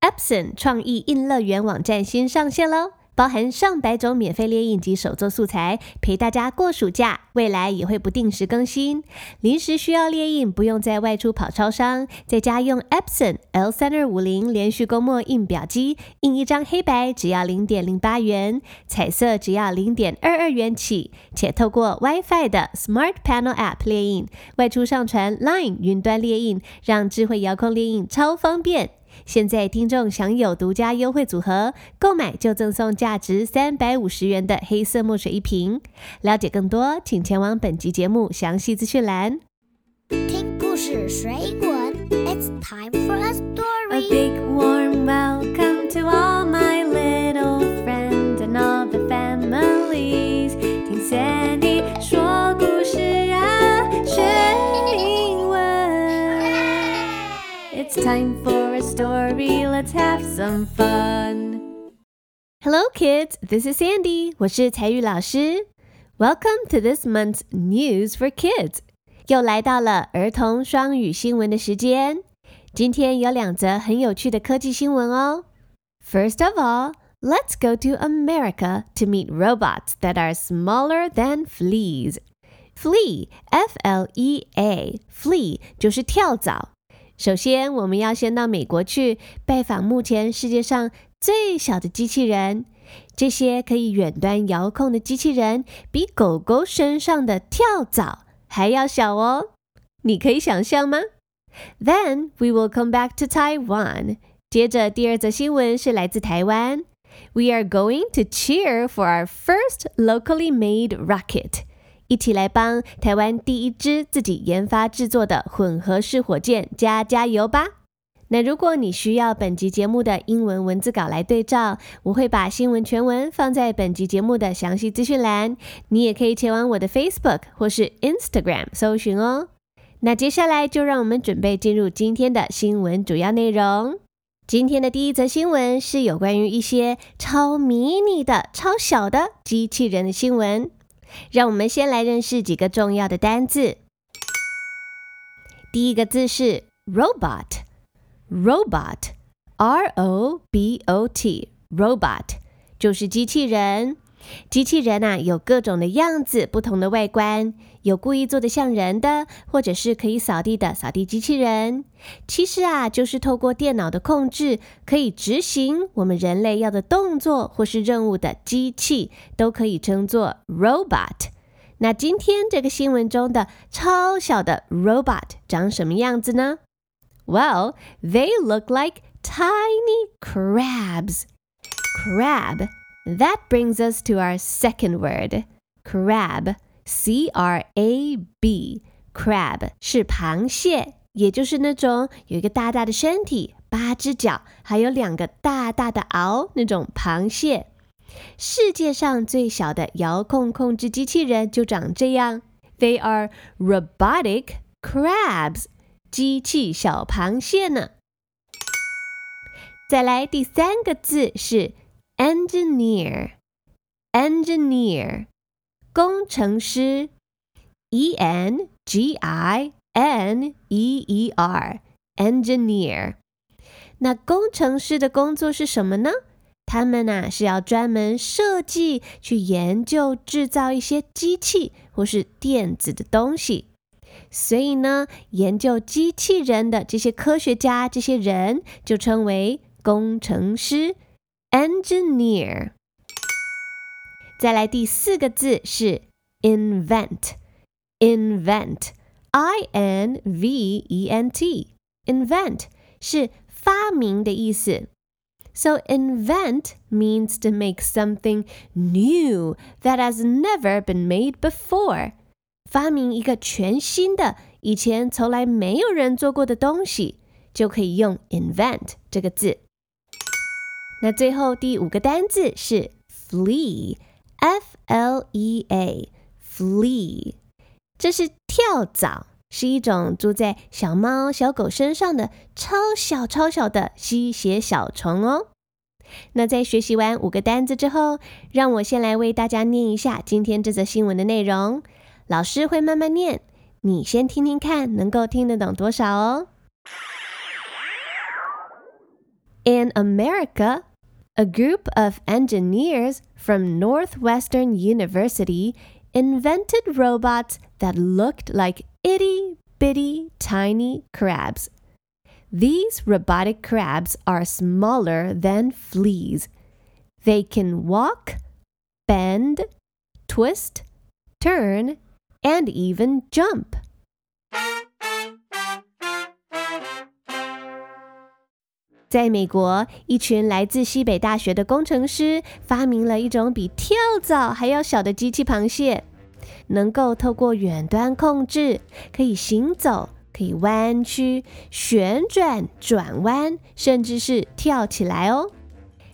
Epson 创意印乐园网站新上线喽！包含上百种免费列印及手作素材，陪大家过暑假。未来也会不定时更新。临时需要列印，不用再外出跑超商，在家用 Epson L 三二五零连续供墨印表机，印一张黑白只要零点零八元，彩色只要零点二二元起。且透过 WiFi 的 Smart Panel App 列印，外出上传 Line 云端列印，让智慧遥控列印超方便。现在听众享有独家优惠组合，购买就赠送价值三百五十元的黑色墨水一瓶。了解更多，请前往本集节目详细资讯栏。听故事水滚，It's time for a story. A big warm welcome to all my little friends and all the families. 听 Sandy 说故事啊，学英文。It's time for story, let's have some fun. Hello, kids. This is Sandy. 我是采语老师。Welcome to this month's News for Kids. 又来到了儿童双语新闻的时间。今天有两则很有趣的科技新闻哦。First of all, let's go to America to meet robots that are smaller than fleas. Flea, F-L-E-A, flea 就是跳蚤。 首先，我们要先到美国去拜访目前世界上最小的机器人。这些可以远端遥控的机器人，比狗狗身上的跳蚤还要小哦。你可以想象吗？Then we will come back to Taiwan。接着，第二则新闻是来自台湾。We are going to cheer for our first locally made rocket。一起来帮台湾第一支自己研发制作的混合式火箭加加油吧！那如果你需要本集节目的英文文字稿来对照，我会把新闻全文放在本集节目的详细资讯栏，你也可以前往我的 Facebook 或是 Instagram 搜寻哦。那接下来就让我们准备进入今天的新闻主要内容。今天的第一则新闻是有关于一些超迷你的、超小的机器人的新闻。让我们先来认识几个重要的单字。第一个字是 robot，robot，R-O-B-O-T，robot 就是机器人。机器人啊，有各种的样子，不同的外观，有故意做的像人的，或者是可以扫地的扫地机器人。其实啊，就是透过电脑的控制，可以执行我们人类要的动作或是任务的机器，都可以称作 robot。那今天这个新闻中的超小的 robot 长什么样子呢？Well, they look like tiny crabs. Crab. That brings us to our second word, crab. C-R-A-B. Crab 是螃蟹，也就是那种有一个大大的身体、八只脚，还有两个大大的螯那种螃蟹。世界上最小的遥控控制机器人就长这样。They are robotic crabs. 机器小螃蟹呢。再来第三个字是。Engineer, engineer，工程师，E N G I N E E R, engineer。那工程师的工作是什么呢？他们呐、啊、是要专门设计、去研究、制造一些机器或是电子的东西。所以呢，研究机器人的这些科学家、这些人就称为工程师。Engineer，再来第四个字是 invent，invent，I N V E N T，invent 是发明的意思。So invent means to make something new that has never been made before。发明一个全新的、以前从来没有人做过的东西，就可以用 invent 这个字。 那最后第五个单字是 flea，f l e a，flea，这是跳蚤，是一种住在小猫、小狗身上的超小超小的吸血小虫哦。那在学习完五个单字之后，让我先来为大家念一下今天这则新闻的内容。老师会慢慢念，你先听听看，能够听得懂多少哦。In America, a group of engineers from Northwestern University invented robots that looked like itty bitty tiny crabs. These robotic crabs are smaller than fleas. They can walk, bend, twist, turn, and even jump. 在美国，一群来自西北大学的工程师发明了一种比跳蚤还要小的机器螃蟹，能够透过远端控制，可以行走，可以弯曲、旋转、转弯，甚至是跳起来哦。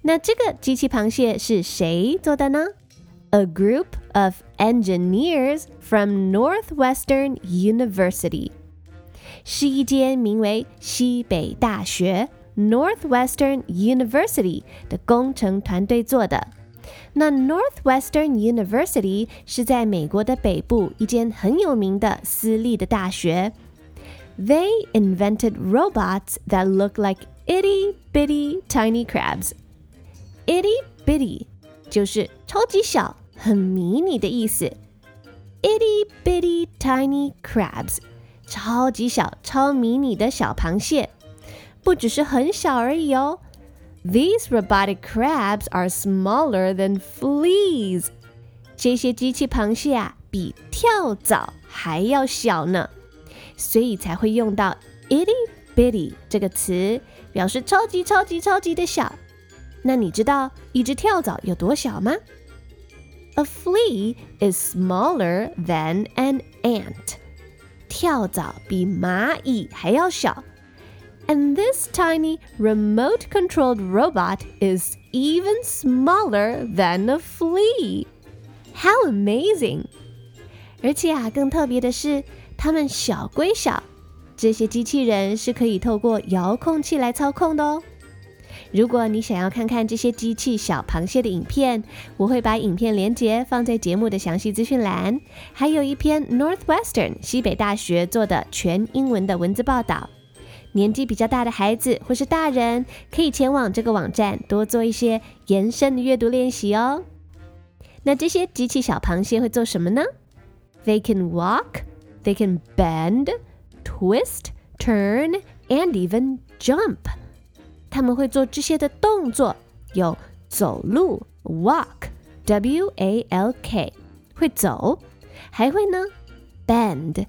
那这个机器螃蟹是谁做的呢？A group of engineers from Northwestern University，是一间名为西北大学。Northwestern University 的工程团队做的。那 Northwestern University 是在美国的北部一间很有名的私立的大学。They invented robots that look like itty bitty tiny crabs. Itty bitty 就是超级小、很迷你的意思。Itty bitty tiny crabs 超级小、超迷你的小螃蟹。 不只是很小而已哦。These robotic crabs are smaller than fleas。这些机器螃蟹啊，比跳蚤还要小呢，所以才会用到 itty bitty 这个词，表示超级超级超级的小。那你知道一只跳蚤有多小吗？A flea is smaller than an ant。跳蚤比蚂蚁还要小。 And this tiny remote controlled robot is even smaller than a flea. How amazing! 而且啊，更特别的是，它们小归小，这些机器人是可以透过遥控器来操控的哦。如果你想要看看这些机器小螃蟹的影片，我会把影片连结放在节目的详细资讯栏，还有一篇 Northwestern 西北大学做的全英文的文字报道。年纪比较大的孩子或是大人，可以前往这个网站多做一些延伸的阅读练习哦。那这些机器小螃蟹会做什么呢？They can walk, they can bend, twist, turn, and even jump。他们会做这些的动作，有走路 （walk，W-A-L-K） 会走，还会呢 bend，B-E-N-D，bend。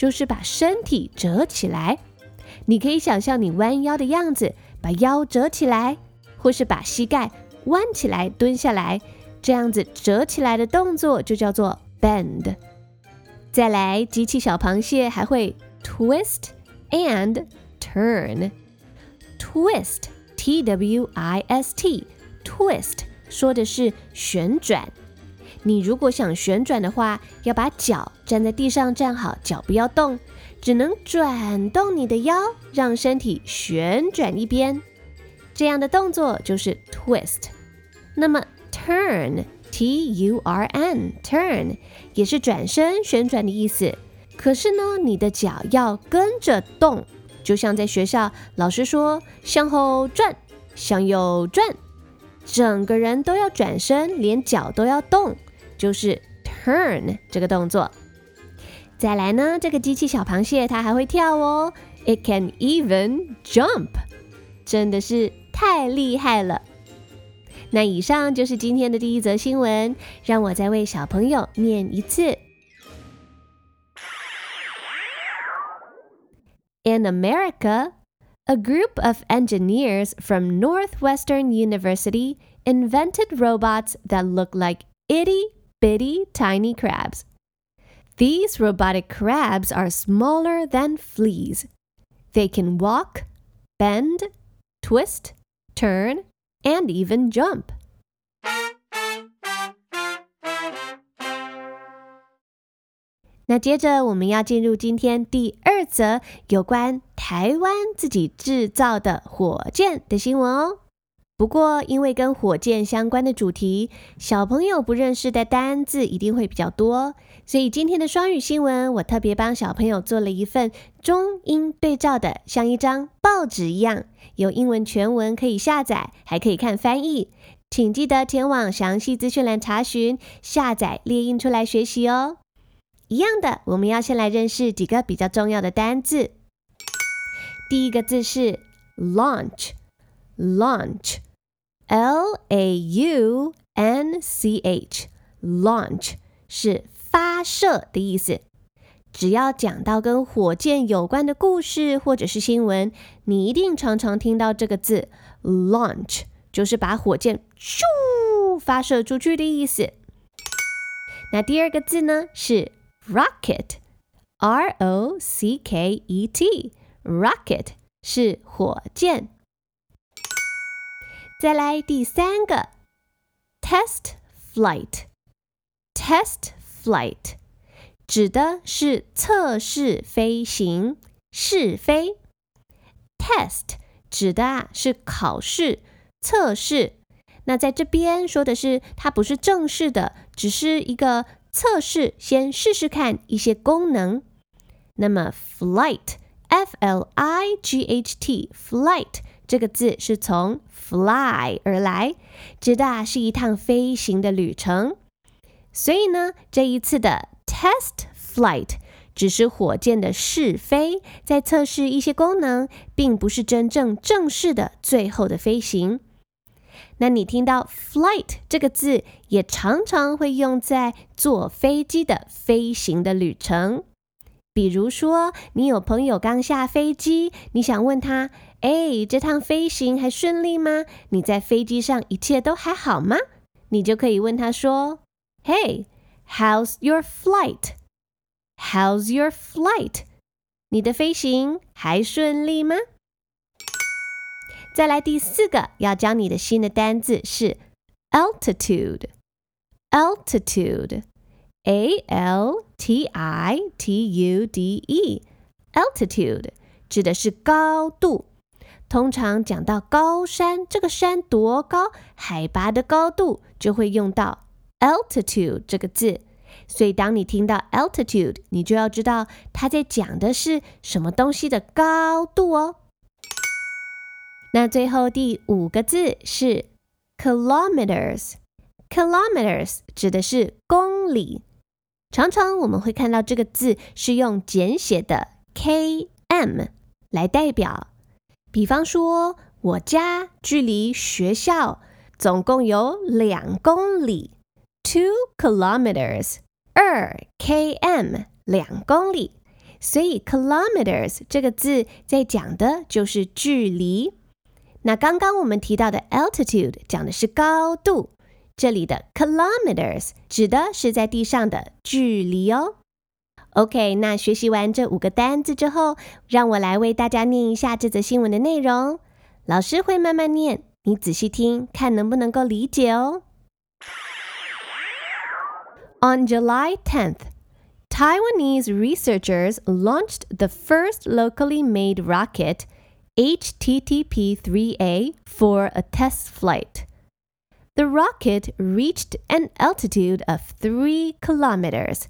就是把身体折起来，你可以想象你弯腰的样子，把腰折起来，或是把膝盖弯起来蹲下来，这样子折起来的动作就叫做 bend。再来，机器小螃蟹还会 twist and turn。twist，T-W-I-S-T，twist 说的是旋转。你如果想旋转的话，要把脚站在地上站好，脚不要动，只能转动你的腰，让身体旋转一边。这样的动作就是 twist。那么 turn，T-U-R-N，turn 也是转身旋转的意思。可是呢，你的脚要跟着动，就像在学校，老师说向后转，向右转，整个人都要转身，连脚都要动。就是 turn 这个动作。再来呢，这个机器小螃蟹它还会跳哦，it can even jump，真的是太厉害了。那以上就是今天的第一则新闻，让我再为小朋友念一次。In America, a group of engineers from Northwestern University invented robots that look like itty bitty tiny crabs. These robotic crabs are smaller than fleas. They can walk, bend, twist, turn, and even jump. 那接着我们要进入今天第二则有关台湾自己制造的火箭的新闻哦。 不过，因为跟火箭相关的主题，小朋友不认识的单字一定会比较多，所以今天的双语新闻，我特别帮小朋友做了一份中英对照的，像一张报纸一样，有英文全文可以下载，还可以看翻译。请记得前往详细资讯栏查询、下载列印出来学习哦。一样的，我们要先来认识几个比较重要的单字。第一个字是 launch，launch。L A U N C H，launch 是发射的意思。只要讲到跟火箭有关的故事或者是新闻，你一定常常听到这个字 launch，就是把火箭咻发射出去的意思。那第二个字呢是 rocket，R O C K E T，rocket 是火箭。再来第三个，test flight，test flight 指的是测试飞行，试飞。test 指的啊是考试、测试。那在这边说的是，它不是正式的，只是一个测试，先试试看一些功能。那么 flight，f l i g h t，flight。这个字是从 fly 而来，指的是一趟飞行的旅程。所以呢，这一次的 test flight 只是火箭的试飞，在测试一些功能，并不是真正正式的最后的飞行。那你听到 flight 这个字，也常常会用在坐飞机的飞行的旅程。比如说，你有朋友刚下飞机，你想问他。哎，这趟飞行还顺利吗？你在飞机上一切都还好吗？你就可以问他说：“Hey, how's your flight? How's your flight? 你的飞行还顺利吗？”再来第四个要教你的新的单字是 altitude。altitude，A L T I T U D E，altitude 指的是高度。通常讲到高山，这个山多高，海拔的高度，就会用到 altitude 这个字。所以当你听到 altitude，你就要知道它在讲的是什么东西的高度哦。那最后第五个字是 kilometers，kilometers 指的是公里。常常我们会看到这个字是用简写的 km 来代表。比方说，我家距离学校总共有两公里，two kilometers，二 km，两公里。所以 kilometers 这个字在讲的就是距离。那刚刚我们提到的 altitude 讲的是高度，这里的 kilometers 指的是在地上的距离哦。OK，那学习完这五个单字之后，让我来为大家念一下这则新闻的内容。老师会慢慢念，你仔细听，看能不能够理解哦。On July 10th, Taiwanese researchers launched the first locally made rocket, HTTP-3A, for a test flight. The rocket reached an altitude of three kilometers.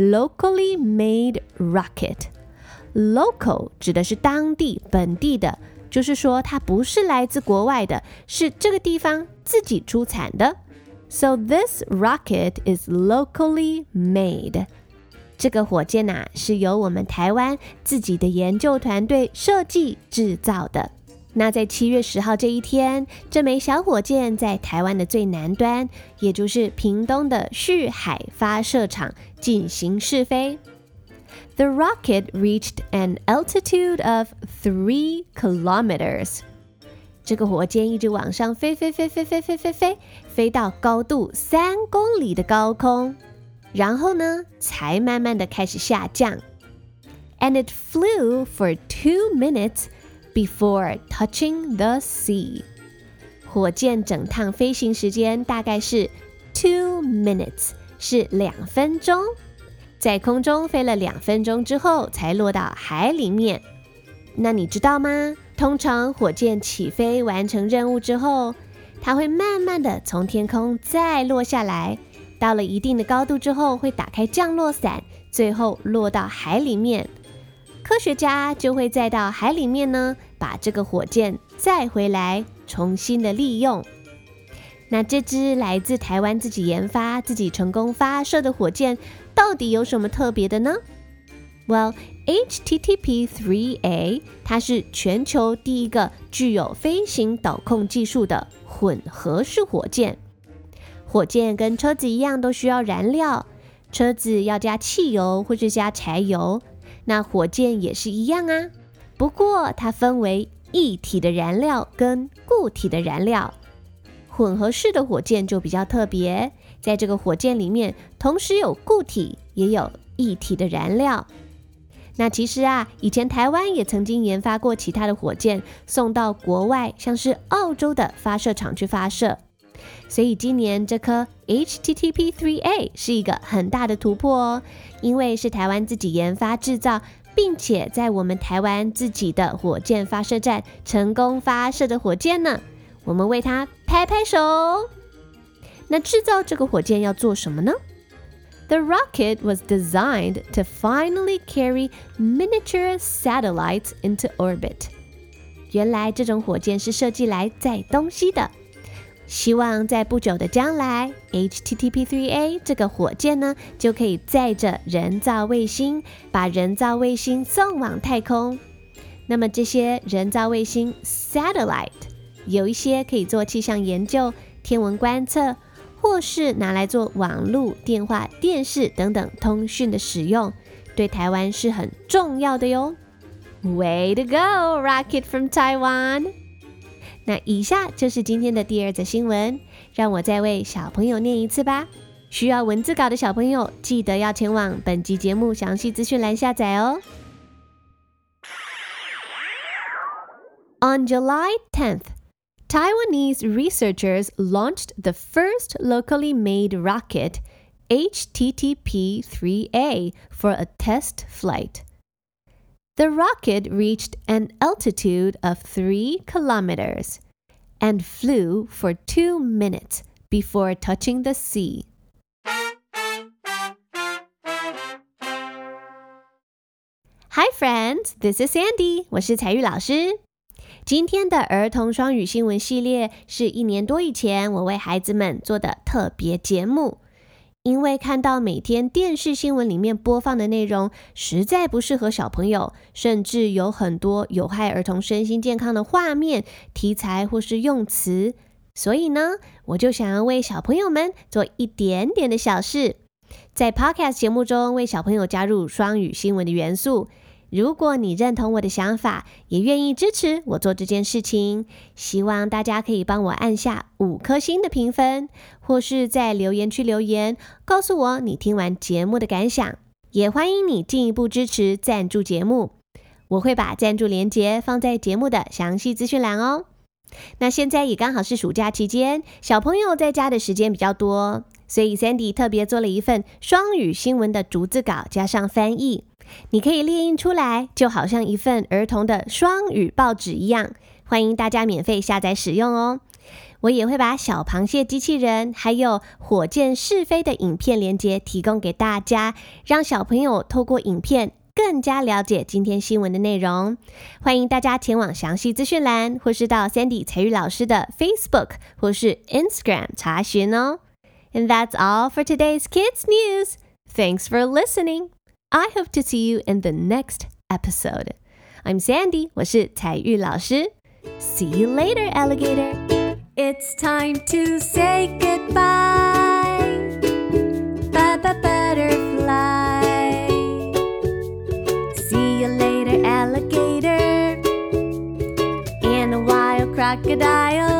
Locally made rocket. Local 指的是当地本地的，就是说它不是来自国外的，是这个地方自己出产的。So this rocket is locally made. 这个火箭呐、是由我们台湾自己的研究团队设计制造的。那在七月十号这一天，这枚小火箭在台湾的最南端，也就是屏东的旭海发射场进行试飞。The rocket reached an altitude of three kilometers。这个火箭一直往上飞，飞，飞，飞，飞，飞，飞，飞，飞到高度三公里的高空，然后呢，才慢慢的开始下降。And it flew for two minutes before touching the sea。火箭整趟飞行时间大概是 two minutes，是两分钟，在空中飞了两分钟之后才落到海里面。那你知道吗？通常火箭起飞完成任务之后，它会慢慢的从天空再落下来，到了一定的高度之后，会打开降落伞，最后落到海里面。科学家就会再到海里面呢，把这个火箭载回来，重新的利用。那这支来自台湾自己研发、自己成功发射的火箭，到底有什么特别的呢？Well, HTTP-3A 它是全球第一个具有飞行导控技术的混合式火箭。火箭跟车子一样都需要燃料，车子要加汽油或者加柴油，那火箭也是一样啊。不过它分为液体的燃料跟固体的燃料。混合式的火箭就比较特别，在这个火箭里面同时有固体也有液体的燃料。那其实啊，以前台湾也曾经研发过其他的火箭，送到国外，像是澳洲的发射场去发射。所以今年这颗 HTTP-3A 是一个很大的突破哦，因为是台湾自己研发制造，并且在我们台湾自己的火箭发射站成功发射的火箭呢。我们为它拍拍手。那制造这个火箭要做什么呢？The rocket was designed to finally carry miniature satellites into orbit. 原来这种火箭是设计来载东西的，希望在不久的将来，HTTP-3A 这个火箭呢就可以载着人造卫星，把人造卫星送往太空。那么这些人造卫星 satellite 有一些可以做气象研究、天文观测。或是拿来做网络、电话、电视等等通讯的使用，对台湾是很重要的哟。Way to go, rocket from Taiwan！那以下就是今天的第二则新闻，让我再为小朋友念一次吧。需要文字稿的小朋友，记得要前往本集节目详细资讯栏下载哦。On July 10th. Taiwanese researchers launched the first locally made rocket, HTTP 3A, for a test flight. The rocket reached an altitude of three kilometers and flew for two minutes before touching the sea. Hi, friends. This is Sandy. 我是采玉老师。今天的儿童双语新闻系列是一年多以前我为孩子们做的特别节目， 因为看到每天电视新闻里面播放的内容实在不适合小朋友，甚至有很多有害儿童身心健康的画面、题材或是用词，所以呢，我就想要为小朋友们做一点点的小事，在 Podcast 节目中为小朋友加入双语新闻的元素。如果你认同我的想法，也愿意支持我做这件事情，希望大家可以帮我按下五颗星的评分，或是在留言区留言，告诉我你听完节目的感想。也欢迎你进一步支持赞助节目，我会把赞助链接放在节目的详细资讯栏哦。那现在也刚好是暑假期间，小朋友在家的时间比较多，所以 Sandy 特别做了一份双语新闻的逐字稿，加上翻译。你可以列印出来，就好像一份儿童的双语报纸一样，欢迎大家免费下载使用哦。我也会把小螃蟹机器人还有火箭试飞的影片连接提供给大家，让小朋友透过影片更加了解今天新闻的内容。欢迎大家前往详细资讯栏，或是到 Sandy 采玉老师的 Facebook 或是 Instagram 查询哦。And that's all for today's kids news. Thanks for listening. I hope to see you in the next episode. I'm Sandy，我是采玉老师。See you later, alligator. It's time to say goodbye. Bye bye butterfly. See you later, alligator. And a wild crowd. crocodile.